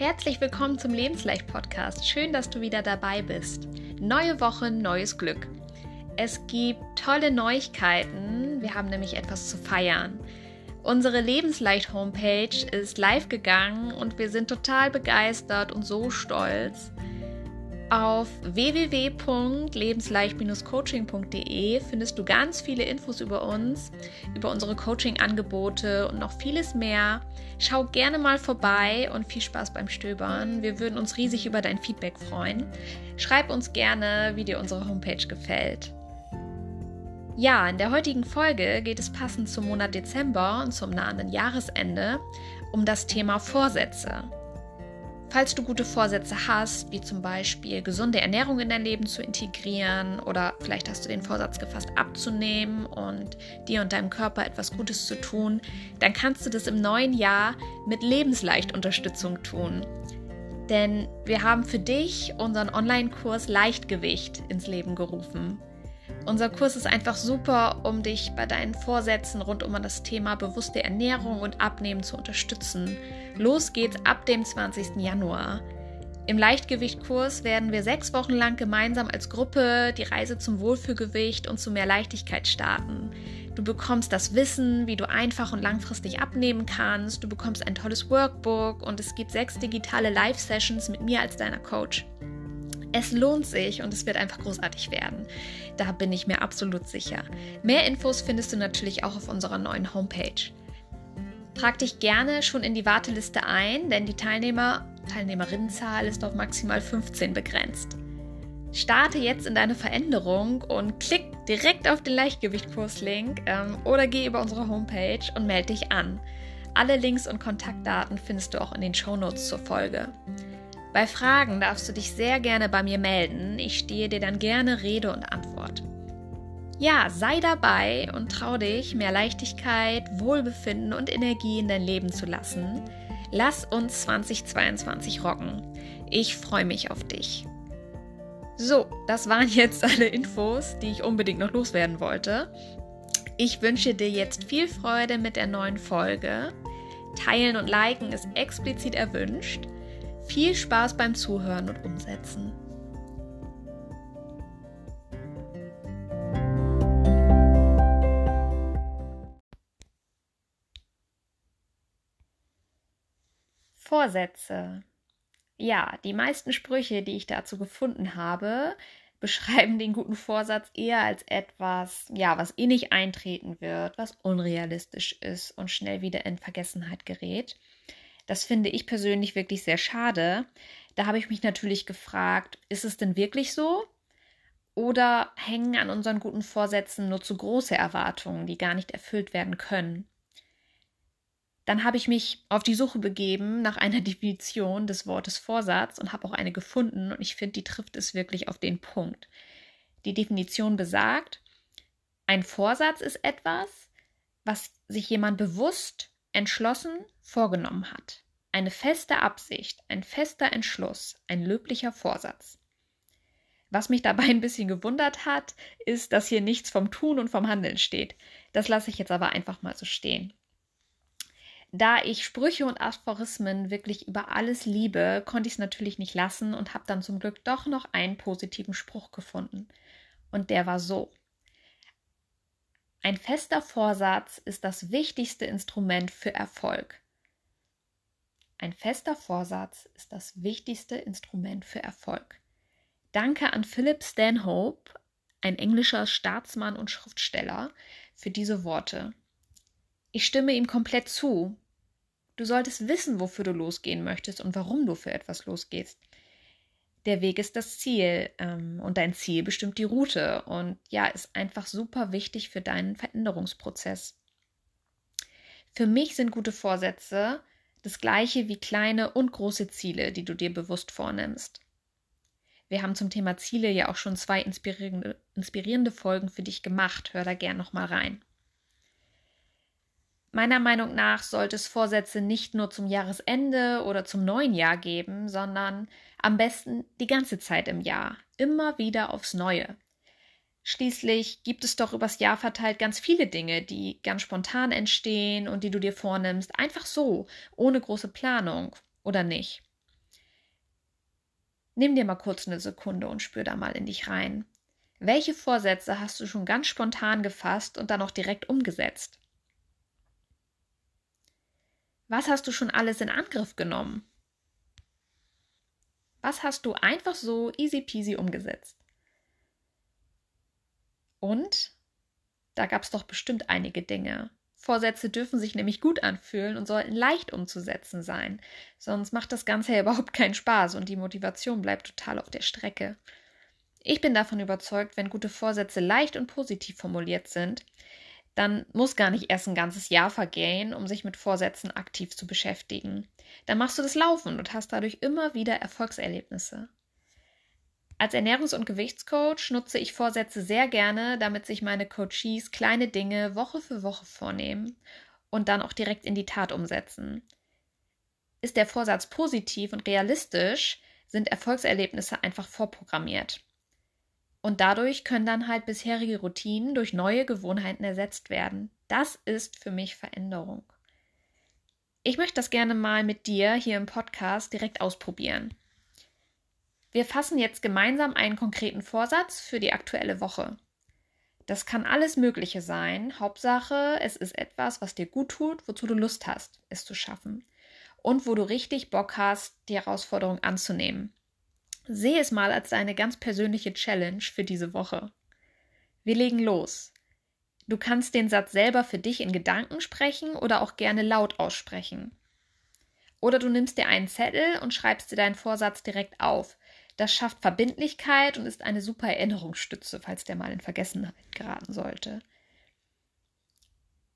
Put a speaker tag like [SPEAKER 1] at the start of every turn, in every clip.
[SPEAKER 1] Herzlich willkommen zum Lebensleicht Podcast. Schön, dass du wieder dabei bist. Neue Woche, neues Glück. Es gibt tolle Neuigkeiten. Wir haben nämlich etwas zu feiern. Unsere Lebensleicht Homepage ist live gegangen und wir sind total begeistert und so stolz. Auf www.lebensleicht-coaching.de findest du ganz viele Infos über uns, über unsere Coaching-Angebote und noch vieles mehr. Schau gerne mal vorbei und viel Spaß beim Stöbern. Wir würden uns riesig über dein Feedback freuen. Schreib uns gerne, wie dir unsere Homepage gefällt. Ja, in der heutigen Folge geht es passend zum Monat Dezember und zum nahenden Jahresende um das Thema Vorsätze. Falls du gute Vorsätze hast, wie zum Beispiel gesunde Ernährung in dein Leben zu integrieren oder vielleicht hast du den Vorsatz gefasst abzunehmen und dir und deinem Körper etwas Gutes zu tun, dann kannst du das im neuen Jahr mit Lebensleicht Unterstützung tun. Denn wir haben für dich unseren Online-Kurs Leichtgewicht ins Leben gerufen. Unser Kurs ist einfach super, um dich bei deinen Vorsätzen rund um das Thema bewusste Ernährung und Abnehmen zu unterstützen. Los geht's ab dem 20. Januar. Im Leichtgewichtkurs werden wir sechs Wochen lang gemeinsam als Gruppe die Reise zum Wohlfühlgewicht und zu mehr Leichtigkeit starten. Du bekommst das Wissen, wie du einfach und langfristig abnehmen kannst. Du bekommst ein tolles Workbook und es gibt sechs digitale Live-Sessions mit mir als deiner Coach. Es lohnt sich und es wird einfach großartig werden. Da bin ich mir absolut sicher. Mehr Infos findest du natürlich auch auf unserer neuen Homepage. Trag dich gerne schon in die Warteliste ein, denn die Teilnehmer, Teilnehmerinnenzahl ist auf maximal 15 begrenzt. Starte jetzt in deine Veränderung und klick direkt auf den Leichtgewichtkurs-Link ähm, oder geh über unsere Homepage und melde dich an. Alle Links und Kontaktdaten findest du auch in den Shownotes zur Folge. Bei Fragen darfst du dich sehr gerne bei mir melden. Ich stehe dir dann gerne Rede und Antwort. Ja, sei dabei und trau dich, mehr Leichtigkeit, Wohlbefinden und Energie in dein Leben zu lassen. Lass uns 2022 rocken. Ich freue mich auf dich. So, das waren jetzt alle Infos, die ich unbedingt noch loswerden wollte. Ich wünsche dir jetzt viel Freude mit der neuen Folge. Teilen und liken ist explizit erwünscht. Viel Spaß beim Zuhören und Umsetzen. Vorsätze. Ja, die meisten Sprüche, die ich dazu gefunden habe, beschreiben den guten Vorsatz eher als etwas, ja, was eh nicht eintreten wird, was unrealistisch ist und schnell wieder in Vergessenheit gerät. Das finde ich persönlich wirklich sehr schade. Da habe ich mich natürlich gefragt, ist es denn wirklich so? Oder hängen an unseren guten Vorsätzen nur zu große Erwartungen, die gar nicht erfüllt werden können? Dann habe ich mich auf die Suche begeben nach einer Definition des Wortes Vorsatz und habe auch eine gefunden und ich finde, die trifft es wirklich auf den Punkt. Die Definition besagt, ein Vorsatz ist etwas, was sich jemand bewusst entschlossen vorgenommen hat. Eine feste Absicht, ein fester Entschluss, ein löblicher Vorsatz. Was mich dabei ein bisschen gewundert hat, ist, dass hier nichts vom Tun und vom Handeln steht. Das lasse ich jetzt aber einfach mal so stehen. Da ich Sprüche und Aphorismen wirklich über alles liebe, konnte ich es natürlich nicht lassen und habe dann zum Glück doch noch einen positiven Spruch gefunden. Und der war so. Ein fester Vorsatz ist das wichtigste Instrument für Erfolg. Ein fester Vorsatz ist das wichtigste Instrument für Erfolg. Danke an Philip Stanhope, ein englischer Staatsmann und Schriftsteller, für diese Worte. Ich stimme ihm komplett zu. Du solltest wissen, wofür du losgehen möchtest und warum du für etwas losgehst der Weg ist das Ziel ähm, und dein Ziel bestimmt die Route und ja, ist einfach super wichtig für deinen Veränderungsprozess. Für mich sind gute Vorsätze das gleiche wie kleine und große Ziele, die du dir bewusst vornimmst. Wir haben zum Thema Ziele ja auch schon zwei inspirierende, inspirierende Folgen für dich gemacht. Hör da gern nochmal rein. Meiner Meinung nach sollte es Vorsätze nicht nur zum Jahresende oder zum neuen Jahr geben, sondern am besten die ganze Zeit im Jahr, immer wieder aufs Neue. Schließlich gibt es doch übers Jahr verteilt ganz viele Dinge, die ganz spontan entstehen und die du dir vornimmst, einfach so, ohne große Planung, oder nicht? Nimm dir mal kurz eine Sekunde und spür da mal in dich rein. Welche Vorsätze hast du schon ganz spontan gefasst und dann auch direkt umgesetzt? Was hast du schon alles in Angriff genommen? Was hast du einfach so easy peasy umgesetzt? Und da gab es doch bestimmt einige Dinge. Vorsätze dürfen sich nämlich gut anfühlen und sollten leicht umzusetzen sein. Sonst macht das Ganze ja überhaupt keinen Spaß und die Motivation bleibt total auf der Strecke. Ich bin davon überzeugt, wenn gute Vorsätze leicht und positiv formuliert sind, dann muss gar nicht erst ein ganzes Jahr vergehen, um sich mit Vorsätzen aktiv zu beschäftigen. Dann machst du das laufen und hast dadurch immer wieder Erfolgserlebnisse. Als Ernährungs- und Gewichtscoach nutze ich Vorsätze sehr gerne, damit sich meine Coaches kleine Dinge Woche für Woche vornehmen und dann auch direkt in die Tat umsetzen. Ist der Vorsatz positiv und realistisch, sind Erfolgserlebnisse einfach vorprogrammiert. Und dadurch können dann halt bisherige Routinen durch neue Gewohnheiten ersetzt werden. Das ist für mich Veränderung. Ich möchte das gerne mal mit dir hier im Podcast direkt ausprobieren. Wir fassen jetzt gemeinsam einen konkreten Vorsatz für die aktuelle Woche. Das kann alles Mögliche sein. Hauptsache, es ist etwas, was dir gut tut, wozu du Lust hast, es zu schaffen. Und wo du richtig Bock hast, die Herausforderung anzunehmen. Sehe es mal als deine ganz persönliche Challenge für diese Woche. Wir legen los. Du kannst den Satz selber für dich in Gedanken sprechen oder auch gerne laut aussprechen. Oder du nimmst dir einen Zettel und schreibst dir deinen Vorsatz direkt auf. Das schafft Verbindlichkeit und ist eine super Erinnerungsstütze, falls der mal in Vergessenheit geraten sollte.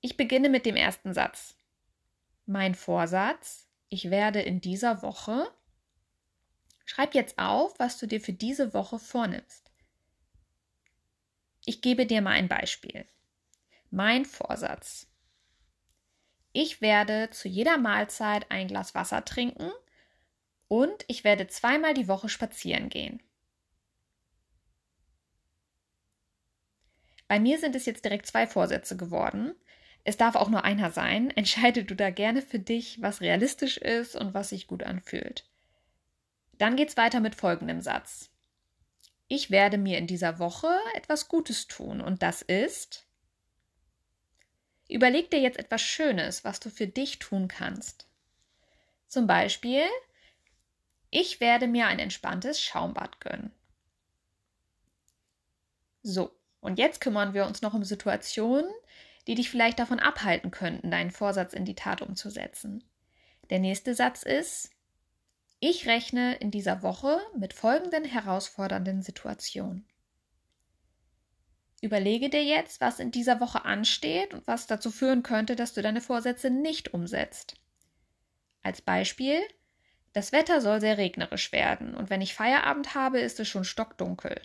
[SPEAKER 1] Ich beginne mit dem ersten Satz. Mein Vorsatz, ich werde in dieser Woche Schreib jetzt auf, was du dir für diese Woche vornimmst. Ich gebe dir mal ein Beispiel. Mein Vorsatz. Ich werde zu jeder Mahlzeit ein Glas Wasser trinken und ich werde zweimal die Woche spazieren gehen. Bei mir sind es jetzt direkt zwei Vorsätze geworden. Es darf auch nur einer sein. Entscheide du da gerne für dich, was realistisch ist und was sich gut anfühlt. Dann geht's weiter mit folgendem Satz. Ich werde mir in dieser Woche etwas Gutes tun und das ist. Überleg dir jetzt etwas Schönes, was du für dich tun kannst. Zum Beispiel, ich werde mir ein entspanntes Schaumbad gönnen. So, und jetzt kümmern wir uns noch um Situationen, die dich vielleicht davon abhalten könnten, deinen Vorsatz in die Tat umzusetzen. Der nächste Satz ist, ich rechne in dieser Woche mit folgenden herausfordernden Situationen. Überlege dir jetzt, was in dieser Woche ansteht und was dazu führen könnte, dass du deine Vorsätze nicht umsetzt. Als Beispiel, das Wetter soll sehr regnerisch werden und wenn ich Feierabend habe, ist es schon stockdunkel.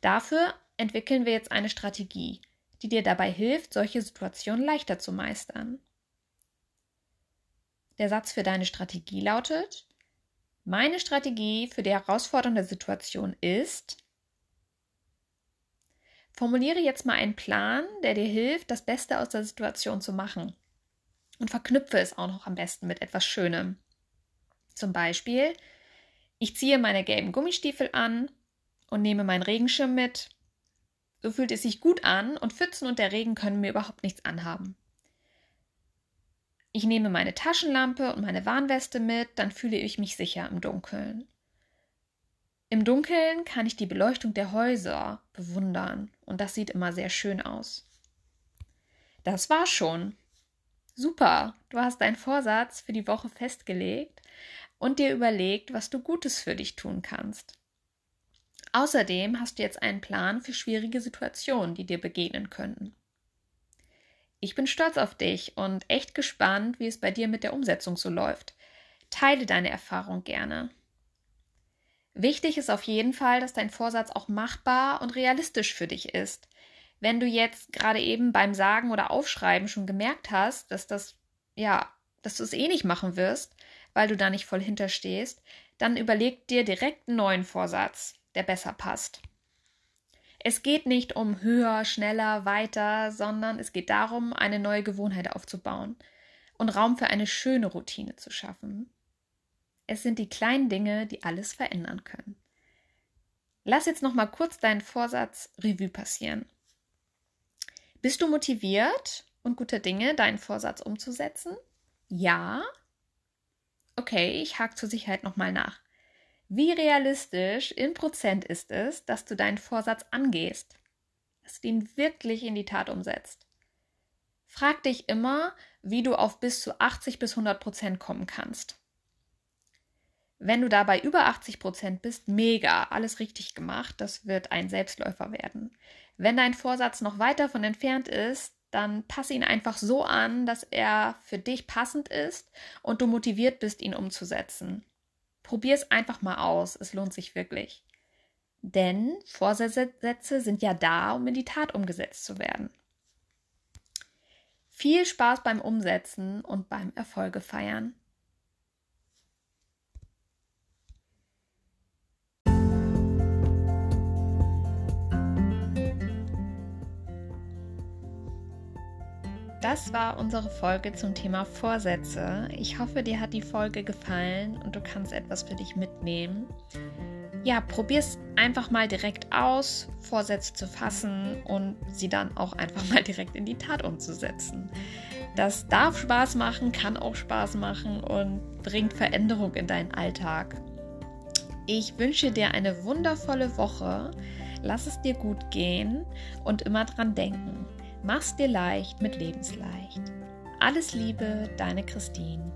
[SPEAKER 1] Dafür entwickeln wir jetzt eine Strategie, die dir dabei hilft, solche Situationen leichter zu meistern. Der Satz für deine Strategie lautet, meine Strategie für die herausfordernde Situation ist, formuliere jetzt mal einen Plan, der dir hilft, das Beste aus der Situation zu machen. Und verknüpfe es auch noch am besten mit etwas Schönem. Zum Beispiel, ich ziehe meine gelben Gummistiefel an und nehme meinen Regenschirm mit. So fühlt es sich gut an und Pfützen und der Regen können mir überhaupt nichts anhaben. Ich nehme meine Taschenlampe und meine Warnweste mit, dann fühle ich mich sicher im Dunkeln. Im Dunkeln kann ich die Beleuchtung der Häuser bewundern und das sieht immer sehr schön aus. Das war schon. Super, du hast deinen Vorsatz für die Woche festgelegt und dir überlegt, was du Gutes für dich tun kannst. Außerdem hast du jetzt einen Plan für schwierige Situationen, die dir begegnen könnten. Ich bin stolz auf dich und echt gespannt, wie es bei dir mit der Umsetzung so läuft. Teile deine Erfahrung gerne. Wichtig ist auf jeden Fall, dass dein Vorsatz auch machbar und realistisch für dich ist. Wenn du jetzt gerade eben beim Sagen oder Aufschreiben schon gemerkt hast, dass das, ja, dass du es eh nicht machen wirst, weil du da nicht voll hinterstehst, dann überleg dir direkt einen neuen Vorsatz, der besser passt. Es geht nicht um höher, schneller, weiter, sondern es geht darum, eine neue Gewohnheit aufzubauen und Raum für eine schöne Routine zu schaffen. Es sind die kleinen Dinge, die alles verändern können. Lass jetzt noch mal kurz deinen Vorsatz Revue passieren. Bist du motiviert und guter Dinge, deinen Vorsatz umzusetzen? Ja. Okay, ich hake zur Sicherheit noch mal nach. Wie realistisch in Prozent ist es, dass du deinen Vorsatz angehst? Dass du ihn wirklich in die Tat umsetzt? Frag dich immer, wie du auf bis zu 80 bis 100 Prozent kommen kannst. Wenn du dabei über 80 Prozent bist, mega, alles richtig gemacht, das wird ein Selbstläufer werden. Wenn dein Vorsatz noch weit davon entfernt ist, dann passe ihn einfach so an, dass er für dich passend ist und du motiviert bist, ihn umzusetzen. Probier es einfach mal aus, es lohnt sich wirklich. Denn Vorsätze sind ja da, um in die Tat umgesetzt zu werden. Viel Spaß beim Umsetzen und beim Erfolge feiern. Das war unsere Folge zum Thema Vorsätze. Ich hoffe, dir hat die Folge gefallen und du kannst etwas für dich mitnehmen. Ja, probier es einfach mal direkt aus, Vorsätze zu fassen und sie dann auch einfach mal direkt in die Tat umzusetzen. Das darf Spaß machen, kann auch Spaß machen und bringt Veränderung in deinen Alltag. Ich wünsche dir eine wundervolle Woche. Lass es dir gut gehen und immer dran denken. Mach's dir leicht mit Lebensleicht. Alles Liebe, deine Christine.